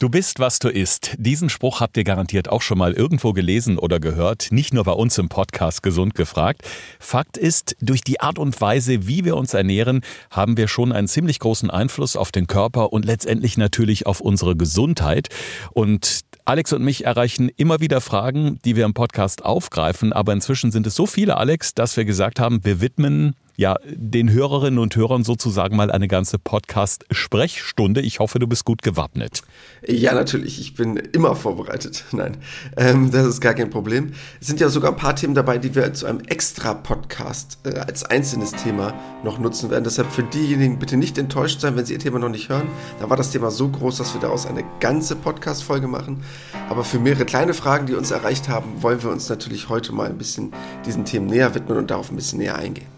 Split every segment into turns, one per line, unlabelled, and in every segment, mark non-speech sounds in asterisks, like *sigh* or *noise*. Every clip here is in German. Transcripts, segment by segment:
Du bist, was du isst. Diesen Spruch habt ihr garantiert auch schon mal irgendwo gelesen oder gehört, nicht nur bei uns im Podcast Gesund gefragt. Fakt ist, durch die Art und Weise, wie wir uns ernähren, haben wir schon einen ziemlich großen Einfluss auf den Körper und letztendlich natürlich auf unsere Gesundheit. Und Alex und mich erreichen immer wieder Fragen, die wir im Podcast aufgreifen, aber inzwischen sind es so viele, Alex, dass wir gesagt haben, wir widmen ja, den Hörerinnen und Hörern sozusagen mal eine ganze Podcast-Sprechstunde. Ich hoffe, du bist gut gewappnet.
Ja, natürlich. Ich bin immer vorbereitet. *laughs* Nein, ähm, das ist gar kein Problem. Es sind ja sogar ein paar Themen dabei, die wir zu einem extra Podcast äh, als einzelnes Thema noch nutzen werden. Deshalb für diejenigen bitte nicht enttäuscht sein, wenn Sie Ihr Thema noch nicht hören. Da war das Thema so groß, dass wir daraus eine ganze Podcast-Folge machen. Aber für mehrere kleine Fragen, die uns erreicht haben, wollen wir uns natürlich heute mal ein bisschen diesen Themen näher widmen und darauf ein bisschen näher eingehen.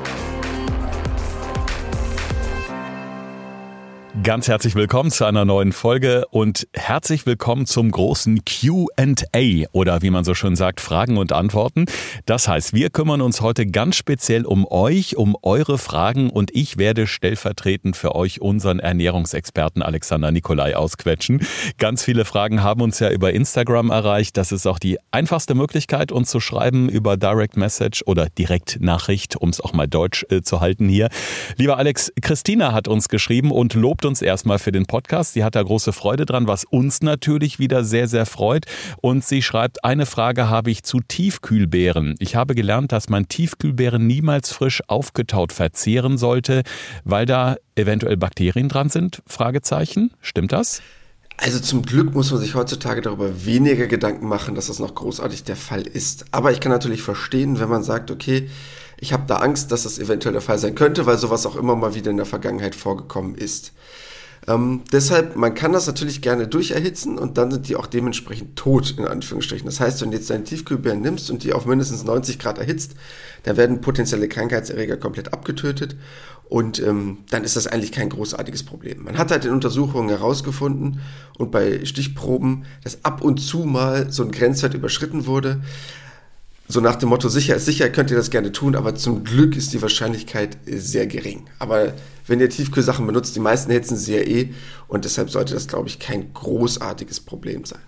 Ganz herzlich willkommen zu einer neuen Folge und herzlich willkommen zum großen QA oder wie man so schön sagt, Fragen und Antworten. Das heißt, wir kümmern uns heute ganz speziell um euch, um eure Fragen und ich werde stellvertretend für euch unseren Ernährungsexperten Alexander Nikolai ausquetschen. Ganz viele Fragen haben uns ja über Instagram erreicht. Das ist auch die einfachste Möglichkeit, uns zu schreiben über Direct Message oder Direktnachricht, um es auch mal deutsch äh, zu halten hier. Lieber Alex, Christina hat uns geschrieben und lobt uns uns erstmal für den Podcast. Sie hat da große Freude dran, was uns natürlich wieder sehr, sehr freut. Und sie schreibt, eine Frage habe ich zu Tiefkühlbeeren. Ich habe gelernt, dass man Tiefkühlbeeren niemals frisch aufgetaut verzehren sollte, weil da eventuell Bakterien dran sind? Fragezeichen. Stimmt das?
Also zum Glück muss man sich heutzutage darüber weniger Gedanken machen, dass das noch großartig der Fall ist. Aber ich kann natürlich verstehen, wenn man sagt, okay, ich habe da Angst, dass das eventuell der Fall sein könnte, weil sowas auch immer mal wieder in der Vergangenheit vorgekommen ist. Ähm, deshalb, man kann das natürlich gerne durcherhitzen und dann sind die auch dementsprechend tot, in Anführungsstrichen. Das heißt, wenn du jetzt deinen Tiefkühlbeeren nimmst und die auf mindestens 90 Grad erhitzt, dann werden potenzielle Krankheitserreger komplett abgetötet und ähm, dann ist das eigentlich kein großartiges Problem. Man hat halt in Untersuchungen herausgefunden und bei Stichproben, dass ab und zu mal so ein Grenzwert überschritten wurde. So nach dem Motto, sicher ist sicher, könnt ihr das gerne tun, aber zum Glück ist die Wahrscheinlichkeit sehr gering. Aber wenn ihr Tiefkühlsachen benutzt, die meisten hitzen sie ja eh und deshalb sollte das, glaube ich, kein großartiges Problem sein.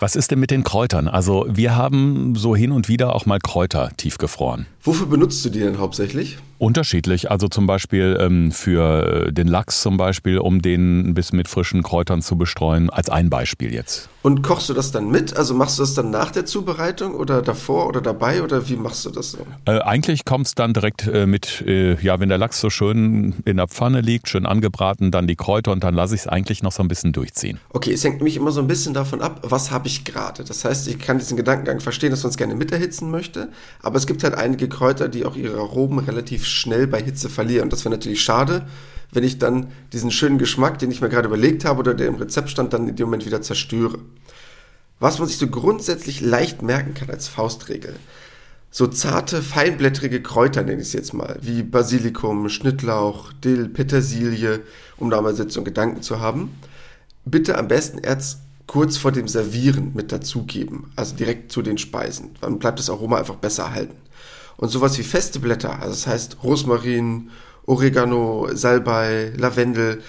Was ist denn mit den Kräutern? Also wir haben so hin und wieder auch mal Kräuter tiefgefroren.
Wofür benutzt du die denn hauptsächlich?
Unterschiedlich. Also zum Beispiel ähm, für den Lachs zum Beispiel, um den ein bisschen mit frischen Kräutern zu bestreuen, als ein Beispiel jetzt.
Und kochst du das dann mit? Also machst du das dann nach der Zubereitung oder davor oder dabei oder wie machst du das so?
Äh, eigentlich kommt es dann direkt äh, mit, äh, ja, wenn der Lachs so schön in der Pfanne liegt, schön angebraten, dann die Kräuter und dann lasse ich es eigentlich noch so ein bisschen durchziehen.
Okay, es hängt nämlich immer so ein bisschen davon ab, was habe ich gerade. Das heißt, ich kann diesen Gedankengang verstehen, dass man es gerne miterhitzen möchte, aber es gibt halt einige Kräuter, die auch ihre Aromen relativ schnell bei Hitze verlieren. Und das wäre natürlich schade, wenn ich dann diesen schönen Geschmack, den ich mir gerade überlegt habe oder der im Rezept stand, dann in dem Moment wieder zerstöre. Was man sich so grundsätzlich leicht merken kann als Faustregel. So zarte, feinblättrige Kräuter nenne ich es jetzt mal, wie Basilikum, Schnittlauch, Dill, Petersilie, um da mal so Gedanken zu haben. Bitte am besten erst kurz vor dem Servieren mit dazugeben, also direkt zu den Speisen. Dann bleibt das Aroma einfach besser erhalten. Und sowas wie feste Blätter, also das heißt Rosmarin, Oregano, Salbei, Lavendel,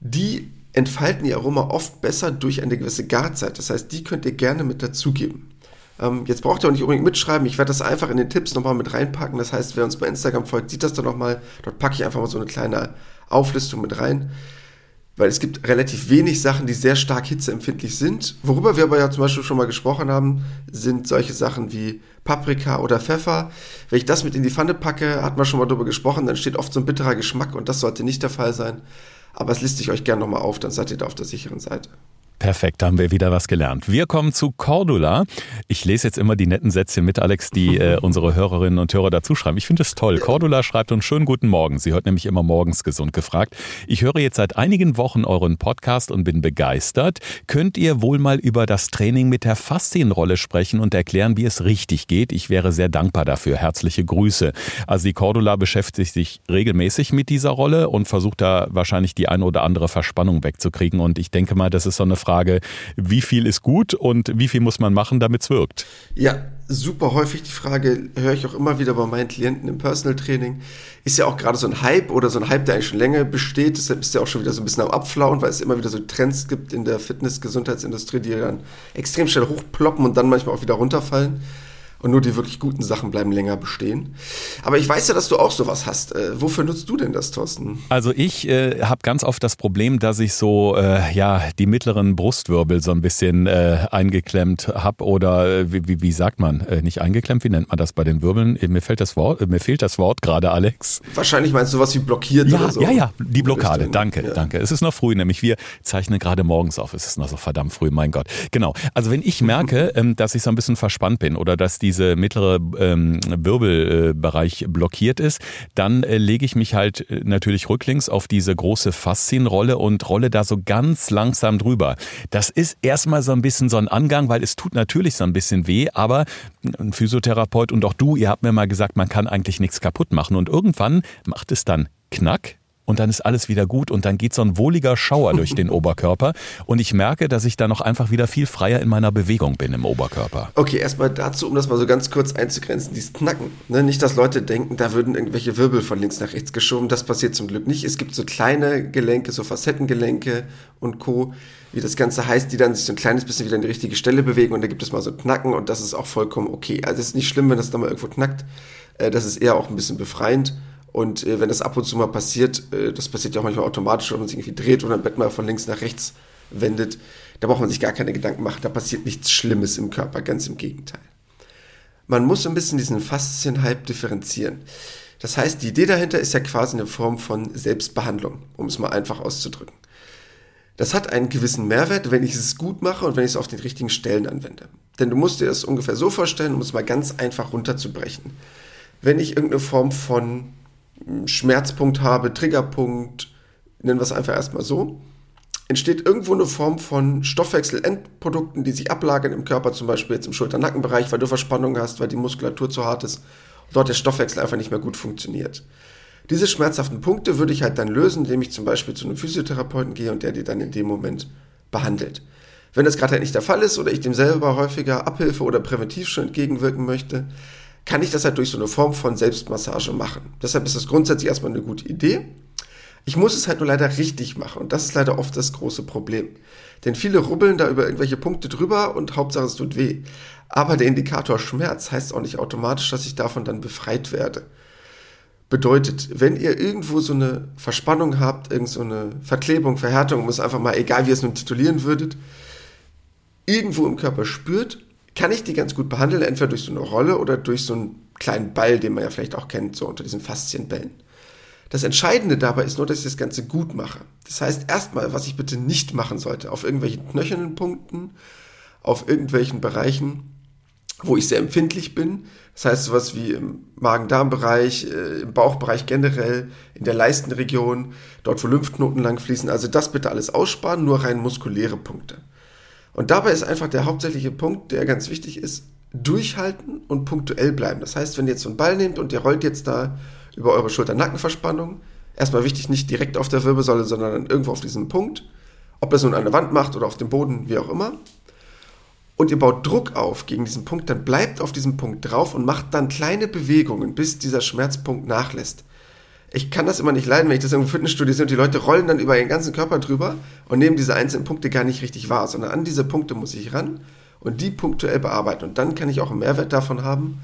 die entfalten ihr Aroma oft besser durch eine gewisse Garzeit. Das heißt, die könnt ihr gerne mit dazugeben. Ähm, jetzt braucht ihr auch nicht unbedingt mitschreiben. Ich werde das einfach in den Tipps nochmal mit reinpacken. Das heißt, wer uns bei Instagram folgt, sieht das dann nochmal. Dort packe ich einfach mal so eine kleine Auflistung mit rein weil es gibt relativ wenig Sachen, die sehr stark hitzeempfindlich sind. Worüber wir aber ja zum Beispiel schon mal gesprochen haben, sind solche Sachen wie Paprika oder Pfeffer. Wenn ich das mit in die Pfanne packe, hat man schon mal darüber gesprochen, dann steht oft so ein bitterer Geschmack und das sollte nicht der Fall sein. Aber es liste ich euch gerne nochmal auf, dann seid ihr da auf der sicheren Seite.
Perfekt, da haben wir wieder was gelernt. Wir kommen zu Cordula. Ich lese jetzt immer die netten Sätze mit, Alex, die *laughs* äh, unsere Hörerinnen und Hörer dazu schreiben. Ich finde es toll. Cordula schreibt uns schönen guten Morgen. Sie hört nämlich immer morgens gesund gefragt. Ich höre jetzt seit einigen Wochen euren Podcast und bin begeistert. Könnt ihr wohl mal über das Training mit der Faszienrolle sprechen und erklären, wie es richtig geht? Ich wäre sehr dankbar dafür. Herzliche Grüße. Also die Cordula beschäftigt sich regelmäßig mit dieser Rolle und versucht da wahrscheinlich die eine oder andere Verspannung wegzukriegen. Und ich denke mal, das ist so eine Frage, wie viel ist gut und wie viel muss man machen, damit es wirkt?
Ja, super häufig die Frage, höre ich auch immer wieder bei meinen Klienten im Personal Training. Ist ja auch gerade so ein Hype oder so ein Hype, der eigentlich schon länger besteht. Deshalb ist ja auch schon wieder so ein bisschen am Abflauen, weil es immer wieder so Trends gibt in der Fitness-Gesundheitsindustrie, die dann extrem schnell hochploppen und dann manchmal auch wieder runterfallen und nur die wirklich guten Sachen bleiben länger bestehen. Aber ich weiß ja, dass du auch sowas hast. Äh, wofür nutzt du denn das, Thorsten?
Also ich äh, habe ganz oft das Problem, dass ich so äh, ja die mittleren Brustwirbel so ein bisschen äh, eingeklemmt habe oder äh, wie, wie, wie, sagt man? Äh, nicht eingeklemmt, wie nennt man das bei den Wirbeln? Mir fällt das Wort, mir fehlt das Wort gerade, Alex.
Wahrscheinlich meinst du was wie blockiert
ja,
oder so.
Ja, ja, die Blockade. Danke, ja. danke. Es ist noch früh, nämlich wir zeichnen gerade morgens auf. Es ist noch so verdammt früh, mein Gott. Genau. Also wenn ich merke, ähm, dass ich so ein bisschen verspannt bin oder dass die diese mittlere ähm, Wirbelbereich blockiert ist, dann äh, lege ich mich halt äh, natürlich rücklings auf diese große Faszienrolle und rolle da so ganz langsam drüber. Das ist erstmal so ein bisschen so ein Angang, weil es tut natürlich so ein bisschen weh, aber ein Physiotherapeut und auch du, ihr habt mir mal gesagt, man kann eigentlich nichts kaputt machen und irgendwann macht es dann Knack und dann ist alles wieder gut und dann geht so ein wohliger Schauer durch den *laughs* Oberkörper und ich merke, dass ich da noch einfach wieder viel freier in meiner Bewegung bin im Oberkörper.
Okay, erstmal dazu, um das mal so ganz kurz einzugrenzen, dieses Knacken. Ne? Nicht, dass Leute denken, da würden irgendwelche Wirbel von links nach rechts geschoben. Das passiert zum Glück nicht. Es gibt so kleine Gelenke, so Facettengelenke und Co., wie das Ganze heißt, die dann sich so ein kleines bisschen wieder in die richtige Stelle bewegen und da gibt es mal so Knacken und das ist auch vollkommen okay. Also es ist nicht schlimm, wenn das da mal irgendwo knackt. Äh, das ist eher auch ein bisschen befreiend. Und äh, wenn das ab und zu mal passiert, äh, das passiert ja auch manchmal automatisch, wenn man sich irgendwie dreht oder ein Bett mal von links nach rechts wendet, da braucht man sich gar keine Gedanken machen. Da passiert nichts Schlimmes im Körper, ganz im Gegenteil. Man muss ein bisschen diesen Faszienhype differenzieren. Das heißt, die Idee dahinter ist ja quasi eine Form von Selbstbehandlung, um es mal einfach auszudrücken. Das hat einen gewissen Mehrwert, wenn ich es gut mache und wenn ich es auf den richtigen Stellen anwende. Denn du musst dir das ungefähr so vorstellen, um es mal ganz einfach runterzubrechen. Wenn ich irgendeine Form von Schmerzpunkt habe, Triggerpunkt, nennen wir es einfach erstmal so, entsteht irgendwo eine Form von Stoffwechselendprodukten, die sich ablagern im Körper, zum Beispiel jetzt im Schulter-Nackenbereich, weil du Verspannung hast, weil die Muskulatur zu hart ist und dort der Stoffwechsel einfach nicht mehr gut funktioniert. Diese schmerzhaften Punkte würde ich halt dann lösen, indem ich zum Beispiel zu einem Physiotherapeuten gehe und der die dann in dem Moment behandelt. Wenn das gerade halt nicht der Fall ist oder ich dem selber häufiger Abhilfe oder präventiv schon entgegenwirken möchte, kann ich das halt durch so eine Form von Selbstmassage machen. Deshalb ist das grundsätzlich erstmal eine gute Idee. Ich muss es halt nur leider richtig machen und das ist leider oft das große Problem. Denn viele rubbeln da über irgendwelche Punkte drüber und Hauptsache es tut weh. Aber der Indikator Schmerz heißt auch nicht automatisch, dass ich davon dann befreit werde. Bedeutet, wenn ihr irgendwo so eine Verspannung habt, irgend so eine Verklebung, Verhärtung, es einfach mal, egal wie ihr es nun titulieren würdet, irgendwo im Körper spürt, kann ich die ganz gut behandeln, entweder durch so eine Rolle oder durch so einen kleinen Ball, den man ja vielleicht auch kennt, so unter diesen Faszienbällen. Das Entscheidende dabei ist nur, dass ich das Ganze gut mache. Das heißt, erstmal, was ich bitte nicht machen sollte, auf irgendwelchen knöchernen Punkten, auf irgendwelchen Bereichen, wo ich sehr empfindlich bin. Das heißt, sowas wie im Magen-Darm-Bereich, äh, im Bauchbereich generell, in der Leistenregion, dort wo Lymphknoten lang fließen. Also das bitte alles aussparen, nur rein muskuläre Punkte. Und dabei ist einfach der hauptsächliche Punkt, der ganz wichtig ist, durchhalten und punktuell bleiben. Das heißt, wenn ihr jetzt so einen Ball nehmt und ihr rollt jetzt da über eure Schulter-Nackenverspannung, erstmal wichtig, nicht direkt auf der Wirbelsäule, sondern irgendwo auf diesem Punkt, ob das nun an der Wand macht oder auf dem Boden, wie auch immer. Und ihr baut Druck auf gegen diesen Punkt, dann bleibt auf diesem Punkt drauf und macht dann kleine Bewegungen, bis dieser Schmerzpunkt nachlässt ich kann das immer nicht leiden, wenn ich das im Fitnessstudio sehe und die Leute rollen dann über ihren ganzen Körper drüber und nehmen diese einzelnen Punkte gar nicht richtig wahr, sondern an diese Punkte muss ich ran und die punktuell bearbeiten. Und dann kann ich auch einen Mehrwert davon haben.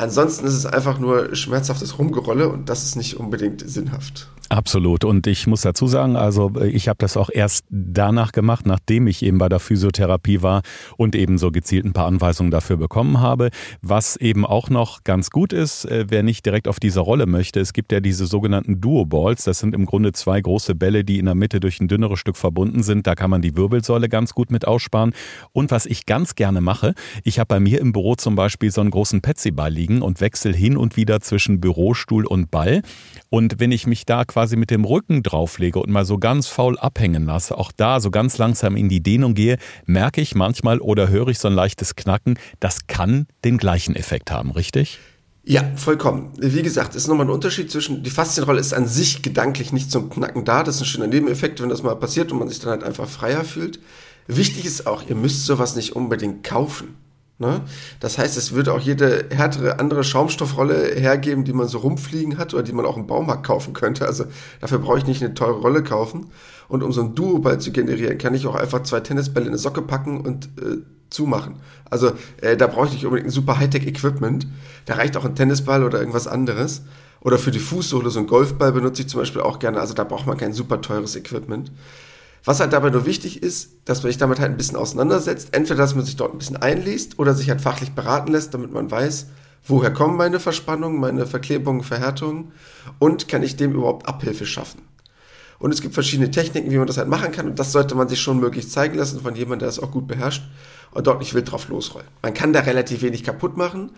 Ansonsten ist es einfach nur schmerzhaftes Rumgerolle und das ist nicht unbedingt sinnhaft.
Absolut. Und ich muss dazu sagen, also ich habe das auch erst danach gemacht, nachdem ich eben bei der Physiotherapie war und eben so gezielt ein paar Anweisungen dafür bekommen habe. Was eben auch noch ganz gut ist, äh, wer nicht direkt auf diese Rolle möchte, es gibt ja diese sogenannten Duo-Balls. Das sind im Grunde zwei große Bälle, die in der Mitte durch ein dünneres Stück verbunden sind. Da kann man die Wirbelsäule ganz gut mit aussparen. Und was ich ganz gerne mache, ich habe bei mir im Büro zum Beispiel so einen großen Petsy-Ball liegen und wechsle hin und wieder zwischen Bürostuhl und Ball. Und wenn ich mich da quasi quasi mit dem Rücken drauflege und mal so ganz faul abhängen lasse, auch da so ganz langsam in die Dehnung gehe, merke ich manchmal oder höre ich so ein leichtes Knacken. Das kann den gleichen Effekt haben, richtig?
Ja, vollkommen. Wie gesagt, ist nochmal ein Unterschied zwischen, die Faszienrolle ist an sich gedanklich nicht zum Knacken da. Das ist ein schöner Nebeneffekt, wenn das mal passiert und man sich dann halt einfach freier fühlt. Wichtig ist auch, ihr müsst sowas nicht unbedingt kaufen. Ne? Das heißt, es würde auch jede härtere andere Schaumstoffrolle hergeben, die man so rumfliegen hat oder die man auch im Baumarkt kaufen könnte. Also dafür brauche ich nicht eine teure Rolle kaufen. Und um so ein Duo-Ball zu generieren, kann ich auch einfach zwei Tennisbälle in eine Socke packen und äh, zumachen. Also äh, da brauche ich nicht unbedingt ein super Hightech-Equipment. Da reicht auch ein Tennisball oder irgendwas anderes. Oder für die Fußsohle so ein Golfball benutze ich zum Beispiel auch gerne. Also da braucht man kein super teures Equipment. Was halt dabei nur wichtig ist, dass man sich damit halt ein bisschen auseinandersetzt. Entweder, dass man sich dort ein bisschen einliest oder sich halt fachlich beraten lässt, damit man weiß, woher kommen meine Verspannungen, meine Verklebungen, Verhärtungen und kann ich dem überhaupt Abhilfe schaffen. Und es gibt verschiedene Techniken, wie man das halt machen kann und das sollte man sich schon möglichst zeigen lassen von jemandem, der das auch gut beherrscht und dort nicht wild drauf losrollen. Man kann da relativ wenig kaputt machen,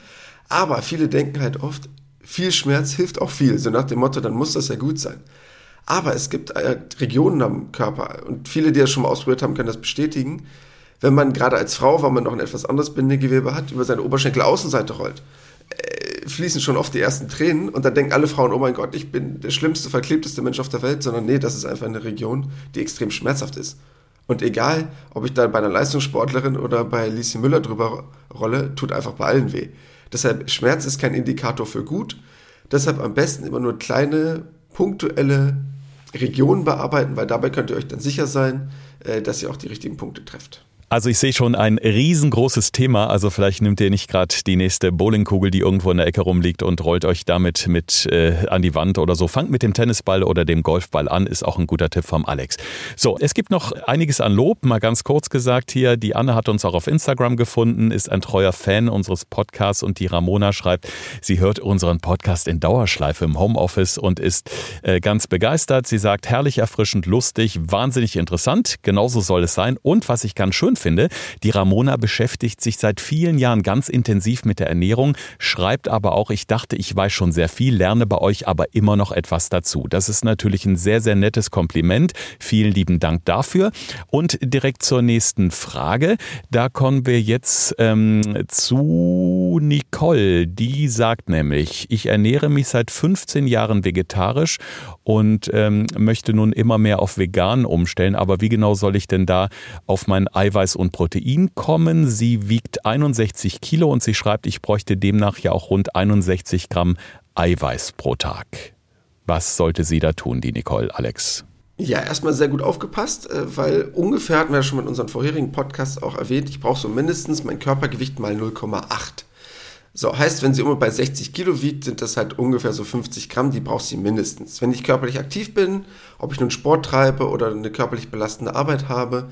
aber viele denken halt oft, viel Schmerz hilft auch viel, so nach dem Motto, dann muss das ja gut sein. Aber es gibt äh, Regionen am Körper und viele, die das schon mal ausprobiert haben, können das bestätigen. Wenn man gerade als Frau, weil man noch ein etwas anderes Bindegewebe hat, über seine Oberschenkel-Außenseite rollt, äh, fließen schon oft die ersten Tränen und dann denken alle Frauen, oh mein Gott, ich bin der schlimmste, verklebteste Mensch auf der Welt, sondern nee, das ist einfach eine Region, die extrem schmerzhaft ist. Und egal, ob ich da bei einer Leistungssportlerin oder bei Lisi Müller drüber rolle, tut einfach bei allen weh. Deshalb, Schmerz ist kein Indikator für gut. Deshalb am besten immer nur kleine, punktuelle Regionen bearbeiten, weil dabei könnt ihr euch dann sicher sein, äh, dass ihr auch die richtigen Punkte trefft.
Also ich sehe schon ein riesengroßes Thema. Also vielleicht nimmt ihr nicht gerade die nächste Bowlingkugel, die irgendwo in der Ecke rumliegt und rollt euch damit mit äh, an die Wand oder so. Fangt mit dem Tennisball oder dem Golfball an, ist auch ein guter Tipp vom Alex. So, es gibt noch einiges an Lob. Mal ganz kurz gesagt hier, die Anne hat uns auch auf Instagram gefunden, ist ein treuer Fan unseres Podcasts und die Ramona schreibt, sie hört unseren Podcast in Dauerschleife im Homeoffice und ist äh, ganz begeistert. Sie sagt, herrlich erfrischend, lustig, wahnsinnig interessant. Genauso soll es sein. Und was ich ganz schön finde. Die Ramona beschäftigt sich seit vielen Jahren ganz intensiv mit der Ernährung, schreibt aber auch, ich dachte, ich weiß schon sehr viel, lerne bei euch aber immer noch etwas dazu. Das ist natürlich ein sehr, sehr nettes Kompliment. Vielen lieben Dank dafür. Und direkt zur nächsten Frage. Da kommen wir jetzt ähm, zu Nicole. Die sagt nämlich, ich ernähre mich seit 15 Jahren vegetarisch und ähm, möchte nun immer mehr auf vegan umstellen. Aber wie genau soll ich denn da auf mein Eiweiß Eiweiß und Protein kommen. Sie wiegt 61 Kilo und sie schreibt, ich bräuchte demnach ja auch rund 61 Gramm Eiweiß pro Tag. Was sollte sie da tun, die Nicole, Alex?
Ja, erstmal sehr gut aufgepasst, äh, weil ungefähr hatten wir ja schon mit unseren vorherigen Podcasts auch erwähnt, ich brauche so mindestens mein Körpergewicht mal 0,8. So, heißt, wenn sie immer bei 60 Kilo wiegt, sind das halt ungefähr so 50 Gramm, die braucht sie mindestens. Wenn ich körperlich aktiv bin, ob ich nun Sport treibe oder eine körperlich belastende Arbeit habe,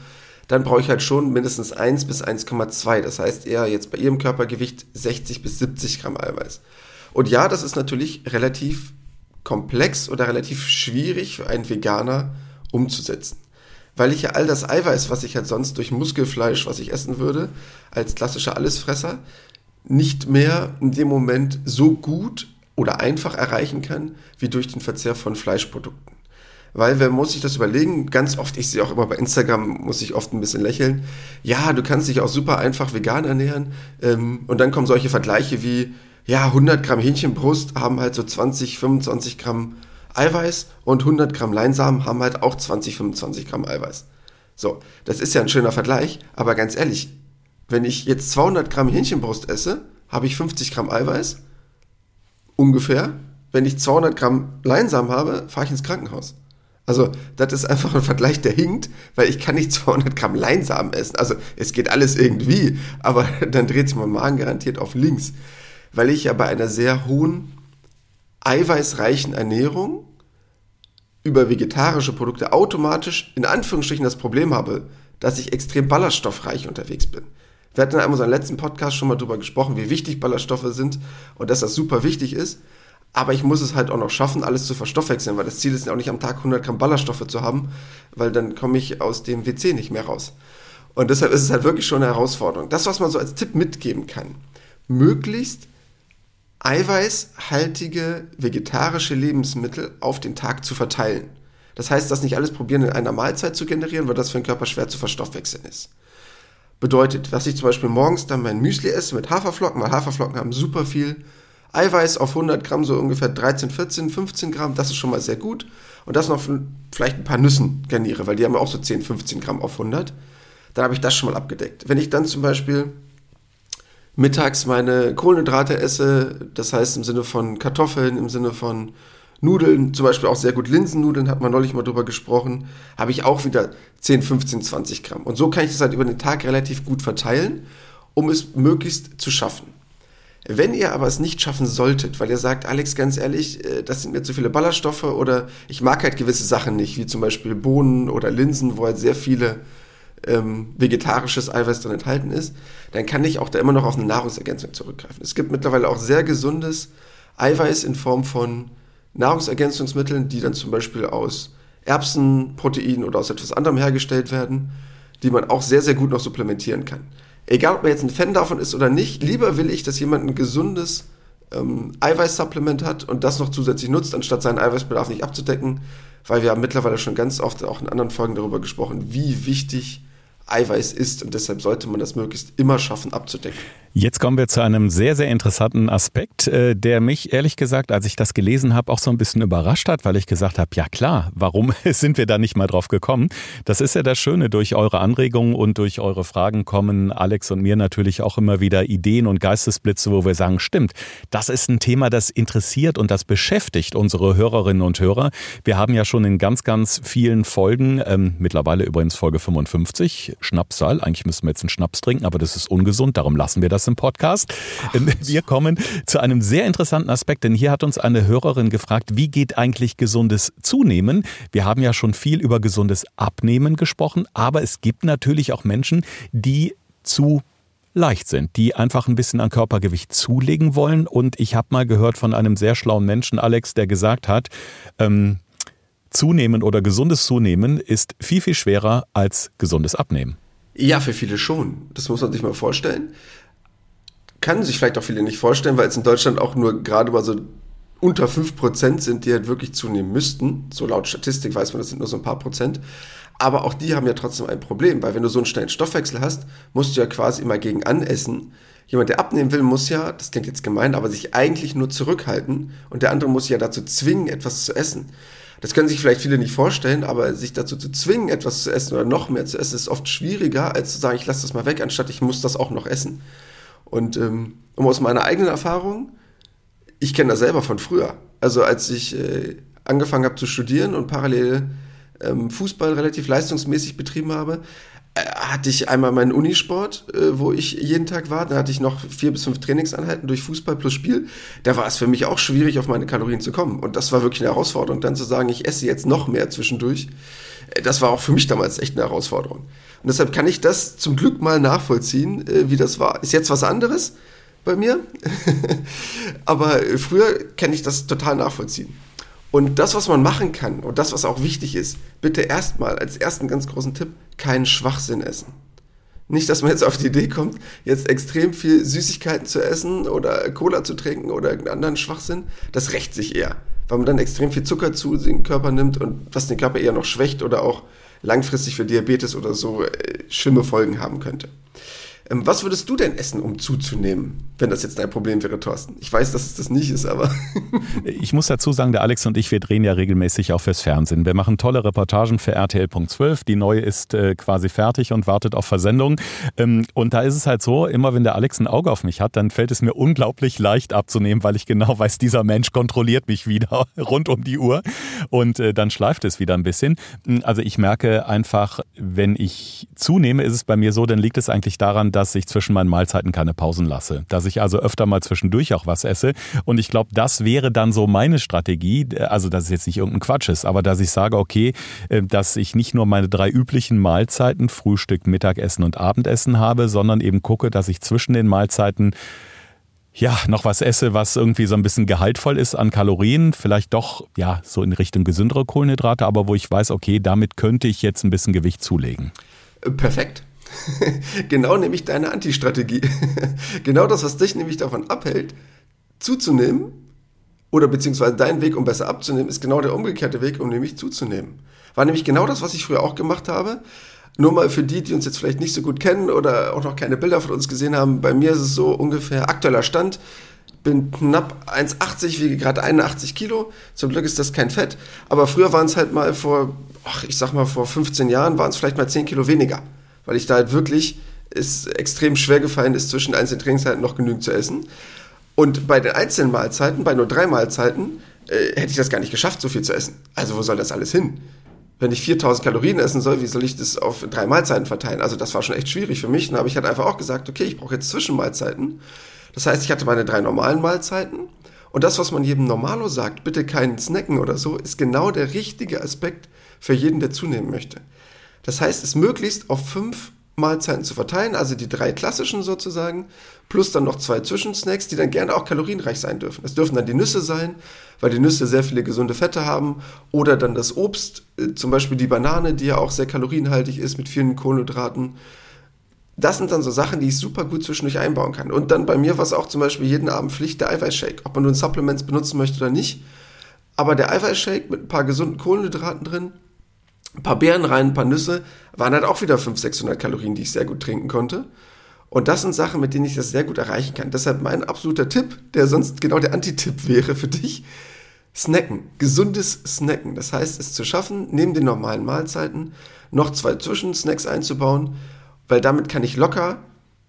dann brauche ich halt schon mindestens 1 bis 1,2. Das heißt eher jetzt bei ihrem Körpergewicht 60 bis 70 Gramm Eiweiß. Und ja, das ist natürlich relativ komplex oder relativ schwierig für einen Veganer umzusetzen. Weil ich ja all das Eiweiß, was ich halt sonst durch Muskelfleisch, was ich essen würde, als klassischer Allesfresser, nicht mehr in dem Moment so gut oder einfach erreichen kann, wie durch den Verzehr von Fleischprodukten weil wer muss sich das überlegen? Ganz oft, ich sehe auch immer bei Instagram, muss ich oft ein bisschen lächeln. Ja, du kannst dich auch super einfach vegan ernähren. Ähm, und dann kommen solche Vergleiche wie, ja, 100 Gramm Hähnchenbrust haben halt so 20, 25 Gramm Eiweiß und 100 Gramm Leinsamen haben halt auch 20, 25 Gramm Eiweiß. So, das ist ja ein schöner Vergleich, aber ganz ehrlich, wenn ich jetzt 200 Gramm Hähnchenbrust esse, habe ich 50 Gramm Eiweiß, ungefähr. Wenn ich 200 Gramm Leinsamen habe, fahre ich ins Krankenhaus. Also, das ist einfach ein Vergleich, der hinkt, weil ich kann nicht 200 Gramm Leinsamen essen. Also, es geht alles irgendwie, aber *laughs* dann dreht sich mein Magen garantiert auf links. Weil ich ja bei einer sehr hohen, eiweißreichen Ernährung über vegetarische Produkte automatisch in Anführungsstrichen das Problem habe, dass ich extrem ballaststoffreich unterwegs bin. Wir hatten in einem unserer letzten Podcast schon mal darüber gesprochen, wie wichtig Ballaststoffe sind und dass das super wichtig ist. Aber ich muss es halt auch noch schaffen, alles zu verstoffwechseln, weil das Ziel ist ja auch nicht am Tag 100 Gramm Ballaststoffe zu haben, weil dann komme ich aus dem WC nicht mehr raus. Und deshalb ist es halt wirklich schon eine Herausforderung. Das, was man so als Tipp mitgeben kann, möglichst eiweißhaltige vegetarische Lebensmittel auf den Tag zu verteilen. Das heißt, das nicht alles probieren in einer Mahlzeit zu generieren, weil das für den Körper schwer zu verstoffwechseln ist. Bedeutet, dass ich zum Beispiel morgens dann mein Müsli esse mit Haferflocken, weil Haferflocken haben super viel Eiweiß auf 100 Gramm so ungefähr 13, 14, 15 Gramm, das ist schon mal sehr gut. Und das noch vielleicht ein paar Nüssen garniere, weil die haben ja auch so 10, 15 Gramm auf 100. dann habe ich das schon mal abgedeckt. Wenn ich dann zum Beispiel mittags meine Kohlenhydrate esse, das heißt im Sinne von Kartoffeln, im Sinne von Nudeln, zum Beispiel auch sehr gut Linsennudeln, hat man neulich mal drüber gesprochen, habe ich auch wieder 10, 15, 20 Gramm. Und so kann ich das halt über den Tag relativ gut verteilen, um es möglichst zu schaffen. Wenn ihr aber es nicht schaffen solltet, weil ihr sagt, Alex, ganz ehrlich, äh, das sind mir zu viele Ballaststoffe oder ich mag halt gewisse Sachen nicht, wie zum Beispiel Bohnen oder Linsen, wo halt sehr viele ähm, vegetarisches Eiweiß drin enthalten ist, dann kann ich auch da immer noch auf eine Nahrungsergänzung zurückgreifen. Es gibt mittlerweile auch sehr gesundes Eiweiß in Form von Nahrungsergänzungsmitteln, die dann zum Beispiel aus Erbsenprotein oder aus etwas anderem hergestellt werden, die man auch sehr, sehr gut noch supplementieren kann egal ob man jetzt ein Fan davon ist oder nicht, lieber will ich, dass jemand ein gesundes ähm, Eiweißsupplement hat und das noch zusätzlich nutzt, anstatt seinen Eiweißbedarf nicht abzudecken, weil wir haben mittlerweile schon ganz oft auch in anderen Folgen darüber gesprochen, wie wichtig Eiweiß ist und deshalb sollte man das möglichst immer schaffen abzudecken.
Jetzt kommen wir zu einem sehr, sehr interessanten Aspekt, äh, der mich ehrlich gesagt, als ich das gelesen habe, auch so ein bisschen überrascht hat, weil ich gesagt habe, ja klar, warum *laughs* sind wir da nicht mal drauf gekommen? Das ist ja das Schöne, durch eure Anregungen und durch eure Fragen kommen Alex und mir natürlich auch immer wieder Ideen und Geistesblitze, wo wir sagen, stimmt, das ist ein Thema, das interessiert und das beschäftigt unsere Hörerinnen und Hörer. Wir haben ja schon in ganz, ganz vielen Folgen, ähm, mittlerweile übrigens Folge 55, Schnapsal, eigentlich müssen wir jetzt einen Schnaps trinken, aber das ist ungesund, darum lassen wir das das im Podcast. Ach, wir kommen zu einem sehr interessanten Aspekt, denn hier hat uns eine Hörerin gefragt, wie geht eigentlich gesundes Zunehmen? Wir haben ja schon viel über gesundes Abnehmen gesprochen, aber es gibt natürlich auch Menschen, die zu leicht sind, die einfach ein bisschen an Körpergewicht zulegen wollen. Und ich habe mal gehört von einem sehr schlauen Menschen, Alex, der gesagt hat, ähm, Zunehmen oder gesundes Zunehmen ist viel, viel schwerer als gesundes Abnehmen.
Ja, für viele schon. Das muss man sich mal vorstellen kann sich vielleicht auch viele nicht vorstellen, weil es in Deutschland auch nur gerade mal so unter 5% sind, die halt wirklich zunehmen müssten. So laut Statistik weiß man, das sind nur so ein paar Prozent. Aber auch die haben ja trotzdem ein Problem, weil wenn du so einen schnellen Stoffwechsel hast, musst du ja quasi immer gegen anessen. Jemand, der abnehmen will, muss ja, das klingt jetzt gemein, aber sich eigentlich nur zurückhalten und der andere muss ja dazu zwingen, etwas zu essen. Das können sich vielleicht viele nicht vorstellen, aber sich dazu zu zwingen, etwas zu essen oder noch mehr zu essen, ist oft schwieriger, als zu sagen, ich lasse das mal weg, anstatt ich muss das auch noch essen. Und ähm, aus meiner eigenen Erfahrung, ich kenne das selber von früher. Also als ich äh, angefangen habe zu studieren und parallel ähm, Fußball relativ leistungsmäßig betrieben habe, äh, hatte ich einmal meinen Unisport, äh, wo ich jeden Tag war. Dann hatte ich noch vier bis fünf Trainingseinheiten durch Fußball plus Spiel. Da war es für mich auch schwierig, auf meine Kalorien zu kommen. Und das war wirklich eine Herausforderung, dann zu sagen, ich esse jetzt noch mehr zwischendurch. Äh, das war auch für mich damals echt eine Herausforderung. Und deshalb kann ich das zum Glück mal nachvollziehen, äh, wie das war. Ist jetzt was anderes bei mir, *laughs* aber früher kann ich das total nachvollziehen. Und das, was man machen kann und das, was auch wichtig ist, bitte erstmal als ersten ganz großen Tipp, keinen Schwachsinn essen. Nicht, dass man jetzt auf die Idee kommt, jetzt extrem viel Süßigkeiten zu essen oder Cola zu trinken oder irgendeinen anderen Schwachsinn. Das rächt sich eher, weil man dann extrem viel Zucker zu den Körper nimmt und was den Körper eher noch schwächt oder auch langfristig für Diabetes oder so äh, schlimme Folgen haben könnte. Ähm, was würdest du denn essen, um zuzunehmen, wenn das jetzt dein Problem wäre, Thorsten? Ich weiß, dass es das nicht ist, aber. *laughs*
ich muss dazu sagen, der Alex und ich, wir drehen ja regelmäßig auch fürs Fernsehen. Wir machen tolle Reportagen für RTL.12. Die neue ist äh, quasi fertig und wartet auf Versendung. Ähm, und da ist es halt so, immer wenn der Alex ein Auge auf mich hat, dann fällt es mir unglaublich leicht abzunehmen, weil ich genau *laughs* weiß, dieser Mensch kontrolliert mich wieder *laughs* rund um die Uhr. Und äh, dann schleift es wieder ein bisschen. Also ich merke einfach, wenn ich zunehme, ist es bei mir so, dann liegt es eigentlich daran, dass dass ich zwischen meinen Mahlzeiten keine Pausen lasse. Dass ich also öfter mal zwischendurch auch was esse. Und ich glaube, das wäre dann so meine Strategie. Also, dass es jetzt nicht irgendein Quatsch ist, aber dass ich sage, okay, äh, dass ich nicht nur meine drei üblichen Mahlzeiten, Frühstück, Mittagessen und Abendessen habe, sondern eben gucke, dass ich zwischen den Mahlzeiten ja, noch was esse, was irgendwie so ein bisschen gehaltvoll ist an Kalorien, vielleicht doch, ja, so in Richtung gesündere Kohlenhydrate, aber wo ich weiß, okay, damit könnte ich jetzt ein bisschen Gewicht zulegen.
Perfekt. *laughs* genau nämlich deine Anti-Strategie. *laughs* genau das, was dich nämlich davon abhält, zuzunehmen oder beziehungsweise dein Weg, um besser abzunehmen, ist genau der umgekehrte Weg, um nämlich zuzunehmen. War nämlich genau das, was ich früher auch gemacht habe. Nur mal für die, die uns jetzt vielleicht nicht so gut kennen oder auch noch keine Bilder von uns gesehen haben, bei mir ist es so ungefähr aktueller Stand. Bin knapp 1,80, wiege gerade 81 Kilo. Zum Glück ist das kein Fett. Aber früher waren es halt mal vor, ach, ich sag mal vor 15 Jahren, waren es vielleicht mal 10 Kilo weniger weil ich da halt wirklich es extrem schwer gefallen ist, zwischen einzelnen Trainingszeiten noch genügend zu essen. Und bei den einzelnen Mahlzeiten, bei nur drei Mahlzeiten, äh, hätte ich das gar nicht geschafft, so viel zu essen. Also wo soll das alles hin? Wenn ich 4000 Kalorien essen soll, wie soll ich das auf drei Mahlzeiten verteilen? Also das war schon echt schwierig für mich. Dann habe ich halt einfach auch gesagt, okay, ich brauche jetzt Zwischenmahlzeiten. Das heißt, ich hatte meine drei normalen Mahlzeiten. Und das, was man jedem Normalo sagt, bitte keinen Snacken oder so, ist genau der richtige Aspekt für jeden, der zunehmen möchte. Das heißt, es möglichst auf fünf Mahlzeiten zu verteilen, also die drei klassischen sozusagen, plus dann noch zwei Zwischensnacks, die dann gerne auch kalorienreich sein dürfen. Es dürfen dann die Nüsse sein, weil die Nüsse sehr viele gesunde Fette haben, oder dann das Obst, äh, zum Beispiel die Banane, die ja auch sehr kalorienhaltig ist mit vielen Kohlenhydraten. Das sind dann so Sachen, die ich super gut zwischendurch einbauen kann. Und dann bei mir war es auch zum Beispiel jeden Abend Pflicht der Eiweißshake, ob man nun Supplements benutzen möchte oder nicht. Aber der Eiweißshake mit ein paar gesunden Kohlenhydraten drin, ein paar Beeren rein, ein paar Nüsse, waren halt auch wieder 500, 600 Kalorien, die ich sehr gut trinken konnte. Und das sind Sachen, mit denen ich das sehr gut erreichen kann. Deshalb mein absoluter Tipp, der sonst genau der Antitipp wäre für dich. Snacken, gesundes Snacken. Das heißt, es zu schaffen, neben den normalen Mahlzeiten noch zwei Zwischensnacks einzubauen, weil damit kann ich locker,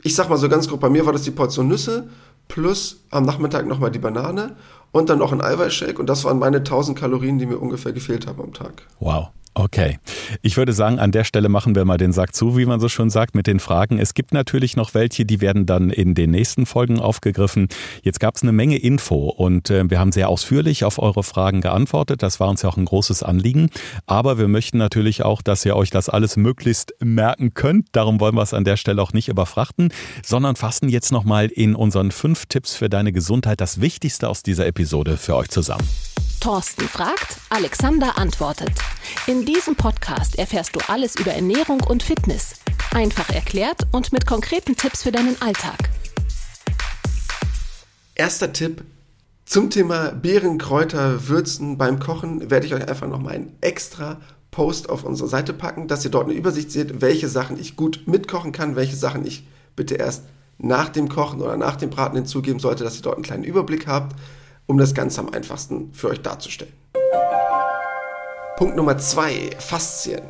ich sag mal so ganz grob, bei mir war das die Portion Nüsse plus am Nachmittag nochmal die Banane und dann noch ein Eiweißshake und das waren meine 1000 Kalorien, die mir ungefähr gefehlt haben am Tag.
Wow. Okay. Ich würde sagen, an der Stelle machen wir mal den Sack zu, wie man so schon sagt, mit den Fragen. Es gibt natürlich noch welche, die werden dann in den nächsten Folgen aufgegriffen. Jetzt gab es eine Menge Info und äh, wir haben sehr ausführlich auf eure Fragen geantwortet. Das war uns ja auch ein großes Anliegen. Aber wir möchten natürlich auch, dass ihr euch das alles möglichst merken könnt. Darum wollen wir es an der Stelle auch nicht überfrachten, sondern fassen jetzt nochmal in unseren fünf Tipps für deine Gesundheit das Wichtigste aus dieser Episode für euch zusammen.
Thorsten fragt, Alexander antwortet. In diesem Podcast erfährst du alles über Ernährung und Fitness. Einfach erklärt und mit konkreten Tipps für deinen Alltag.
Erster Tipp zum Thema Beeren, Kräuter, Würzen beim Kochen werde ich euch einfach nochmal einen extra Post auf unsere Seite packen, dass ihr dort eine Übersicht seht, welche Sachen ich gut mitkochen kann, welche Sachen ich bitte erst nach dem Kochen oder nach dem Braten hinzugeben sollte, dass ihr dort einen kleinen Überblick habt um das Ganze am einfachsten für euch darzustellen. Punkt Nummer zwei, Faszien.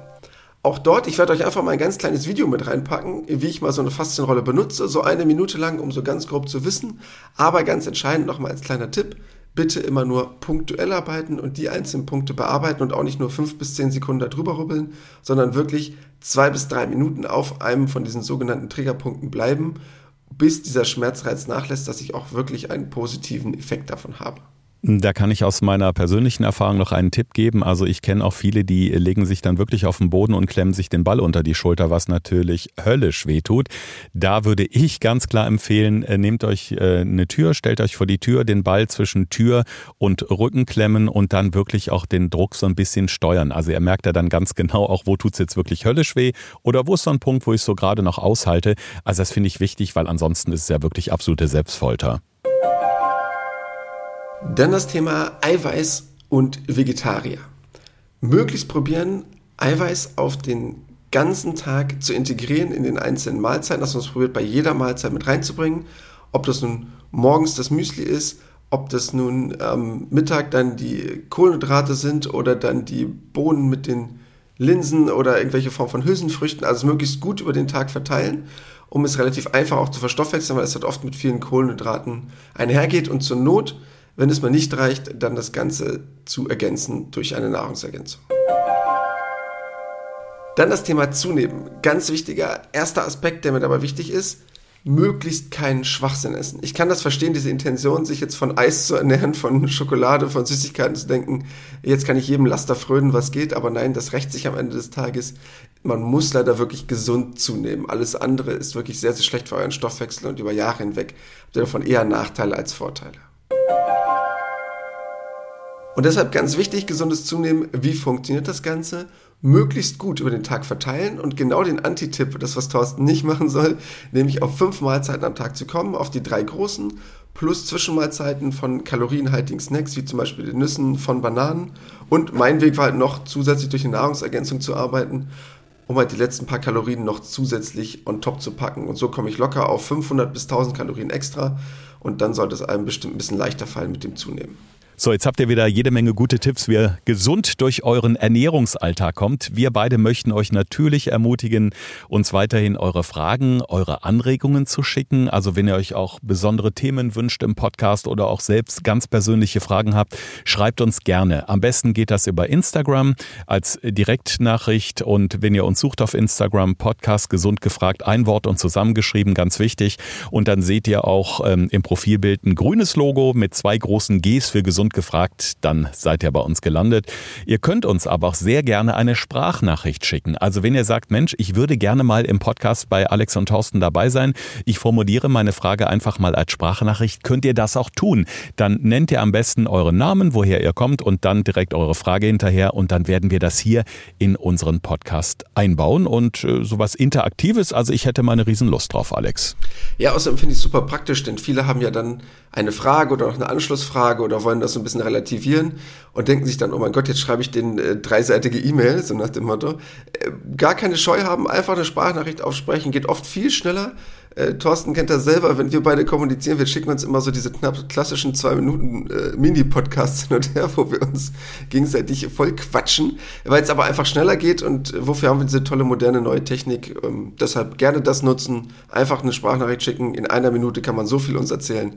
Auch dort, ich werde euch einfach mal ein ganz kleines Video mit reinpacken, wie ich mal so eine Faszienrolle benutze, so eine Minute lang, um so ganz grob zu wissen. Aber ganz entscheidend nochmal als kleiner Tipp, bitte immer nur punktuell arbeiten und die einzelnen Punkte bearbeiten und auch nicht nur fünf bis zehn Sekunden darüber rubbeln, sondern wirklich zwei bis drei Minuten auf einem von diesen sogenannten Triggerpunkten bleiben bis dieser Schmerzreiz nachlässt, dass ich auch wirklich einen positiven Effekt davon habe.
Da kann ich aus meiner persönlichen Erfahrung noch einen Tipp geben. Also ich kenne auch viele, die legen sich dann wirklich auf den Boden und klemmen sich den Ball unter die Schulter, was natürlich höllisch wehtut. Da würde ich ganz klar empfehlen, äh, nehmt euch äh, eine Tür, stellt euch vor die Tür, den Ball zwischen Tür und Rücken klemmen und dann wirklich auch den Druck so ein bisschen steuern. Also ihr merkt ja dann ganz genau auch, wo tut's jetzt wirklich höllisch weh oder wo ist so ein Punkt, wo ich so gerade noch aushalte. Also das finde ich wichtig, weil ansonsten ist es ja wirklich absolute Selbstfolter.
Dann das Thema Eiweiß und Vegetarier. Möglichst probieren, Eiweiß auf den ganzen Tag zu integrieren in den einzelnen Mahlzeiten, dass man es probiert, bei jeder Mahlzeit mit reinzubringen. Ob das nun morgens das Müsli ist, ob das nun am ähm, Mittag dann die Kohlenhydrate sind oder dann die Bohnen mit den Linsen oder irgendwelche Form von Hülsenfrüchten, also möglichst gut über den Tag verteilen, um es relativ einfach auch zu verstoffwechseln, weil es halt oft mit vielen Kohlenhydraten einhergeht und zur Not wenn es mal nicht reicht, dann das Ganze zu ergänzen durch eine Nahrungsergänzung. Dann das Thema Zunehmen. Ganz wichtiger erster Aspekt, der mir dabei wichtig ist, möglichst keinen Schwachsinn essen. Ich kann das verstehen, diese Intention, sich jetzt von Eis zu ernähren, von Schokolade, von Süßigkeiten zu denken, jetzt kann ich jedem Laster frönen, was geht, aber nein, das rächt sich am Ende des Tages. Man muss leider wirklich gesund zunehmen. Alles andere ist wirklich sehr, sehr schlecht für euren Stoffwechsel und über Jahre hinweg habt ihr davon eher Nachteile als Vorteile. Und deshalb ganz wichtig, gesundes Zunehmen, wie funktioniert das Ganze? Möglichst gut über den Tag verteilen und genau den Antitipp, das was Thorsten nicht machen soll, nämlich auf fünf Mahlzeiten am Tag zu kommen, auf die drei großen, plus Zwischenmahlzeiten von kalorienhaltigen Snacks, wie zum Beispiel den Nüssen von Bananen. Und mein Weg war halt noch zusätzlich durch eine Nahrungsergänzung zu arbeiten, um halt die letzten paar Kalorien noch zusätzlich on top zu packen. Und so komme ich locker auf 500 bis 1000 Kalorien extra und dann sollte es einem bestimmt ein bisschen leichter fallen mit dem Zunehmen.
So, jetzt habt ihr wieder jede Menge gute Tipps, wie ihr gesund durch euren Ernährungsalltag kommt. Wir beide möchten euch natürlich ermutigen, uns weiterhin eure Fragen, eure Anregungen zu schicken. Also wenn ihr euch auch besondere Themen wünscht im Podcast oder auch selbst ganz persönliche Fragen habt, schreibt uns gerne. Am besten geht das über Instagram als Direktnachricht und wenn ihr uns sucht auf Instagram, Podcast gesund gefragt, ein Wort und zusammengeschrieben, ganz wichtig. Und dann seht ihr auch ähm, im Profilbild ein grünes Logo mit zwei großen Gs für gesund und gefragt, dann seid ihr bei uns gelandet. Ihr könnt uns aber auch sehr gerne eine Sprachnachricht schicken. Also wenn ihr sagt, Mensch, ich würde gerne mal im Podcast bei Alex und Thorsten dabei sein, ich formuliere meine Frage einfach mal als Sprachnachricht, könnt ihr das auch tun. Dann nennt ihr am besten euren Namen, woher ihr kommt und dann direkt eure Frage hinterher und dann werden wir das hier in unseren Podcast einbauen und äh, sowas Interaktives. Also ich hätte meine Riesenlust drauf, Alex.
Ja, außerdem finde ich es super praktisch, denn viele haben ja dann eine Frage oder noch eine Anschlussfrage oder wollen das so ein bisschen relativieren und denken sich dann, oh mein Gott, jetzt schreibe ich den äh, dreiseitige E-Mail, so nach dem Motto. Äh, gar keine Scheu haben, einfach eine Sprachnachricht aufsprechen, geht oft viel schneller. Äh, Thorsten kennt das selber, wenn wir beide kommunizieren, wir schicken uns immer so diese knapp klassischen zwei Minuten äh, Mini-Podcasts hin und her, *laughs* wo wir uns gegenseitig voll quatschen, weil es aber einfach schneller geht und wofür haben wir diese tolle moderne neue Technik. Ähm, deshalb gerne das nutzen, einfach eine Sprachnachricht schicken, in einer Minute kann man so viel uns erzählen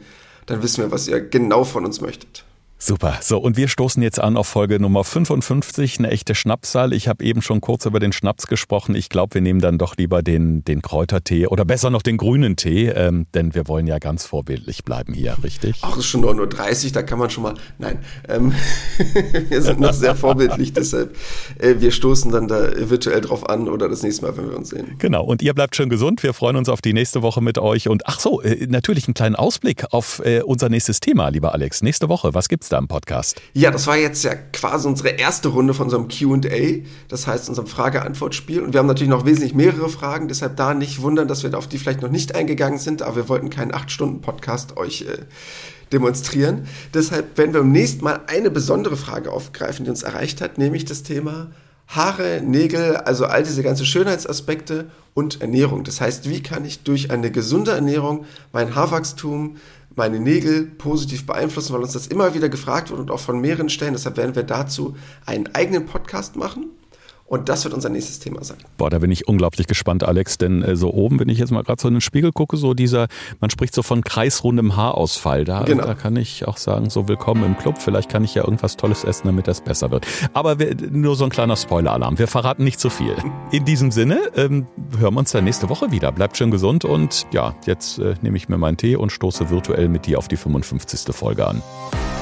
dann wissen wir, was ihr genau von uns möchtet.
Super. So, und wir stoßen jetzt an auf Folge Nummer 55, eine echte Schnapszahl. Ich habe eben schon kurz über den Schnaps gesprochen. Ich glaube, wir nehmen dann doch lieber den, den Kräutertee oder besser noch den grünen Tee, ähm, denn wir wollen ja ganz vorbildlich bleiben hier, richtig?
Ach, es ist schon 9.30 Uhr, da kann man schon mal. Nein, ähm, *laughs* wir sind noch sehr vorbildlich, deshalb äh, wir stoßen dann da virtuell drauf an oder das nächste Mal, wenn wir uns sehen.
Genau, und ihr bleibt schön gesund. Wir freuen uns auf die nächste Woche mit euch. Und ach so, äh, natürlich einen kleinen Ausblick auf äh, unser nächstes Thema, lieber Alex. Nächste Woche, was gibt's da? Am Podcast?
Ja, das war jetzt ja quasi unsere erste Runde von unserem QA, das heißt unserem Frage-Antwort-Spiel. Und wir haben natürlich noch wesentlich mehrere Fragen, deshalb da nicht wundern, dass wir auf die vielleicht noch nicht eingegangen sind, aber wir wollten keinen 8-Stunden-Podcast euch äh, demonstrieren. Deshalb werden wir beim nächsten Mal eine besondere Frage aufgreifen, die uns erreicht hat, nämlich das Thema Haare, Nägel, also all diese ganzen Schönheitsaspekte und Ernährung. Das heißt, wie kann ich durch eine gesunde Ernährung mein Haarwachstum meine Nägel positiv beeinflussen, weil uns das immer wieder gefragt wird und auch von mehreren Stellen. Deshalb werden wir dazu einen eigenen Podcast machen. Und das wird unser nächstes Thema sein.
Boah, da bin ich unglaublich gespannt, Alex. Denn äh, so oben, wenn ich jetzt mal gerade so in den Spiegel gucke, so dieser, man spricht so von kreisrundem Haarausfall. Da, genau. da kann ich auch sagen, so willkommen im Club. Vielleicht kann ich ja irgendwas Tolles essen, damit das besser wird. Aber wir, nur so ein kleiner Spoiler-Alarm. Wir verraten nicht zu viel. In diesem Sinne, ähm, hören wir uns dann nächste Woche wieder. Bleibt schön gesund und ja, jetzt äh, nehme ich mir meinen Tee und stoße virtuell mit dir auf die 55. Folge an.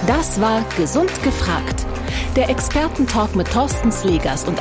Das war Gesund gefragt. Der Expertentalk mit Thorsten Slegers und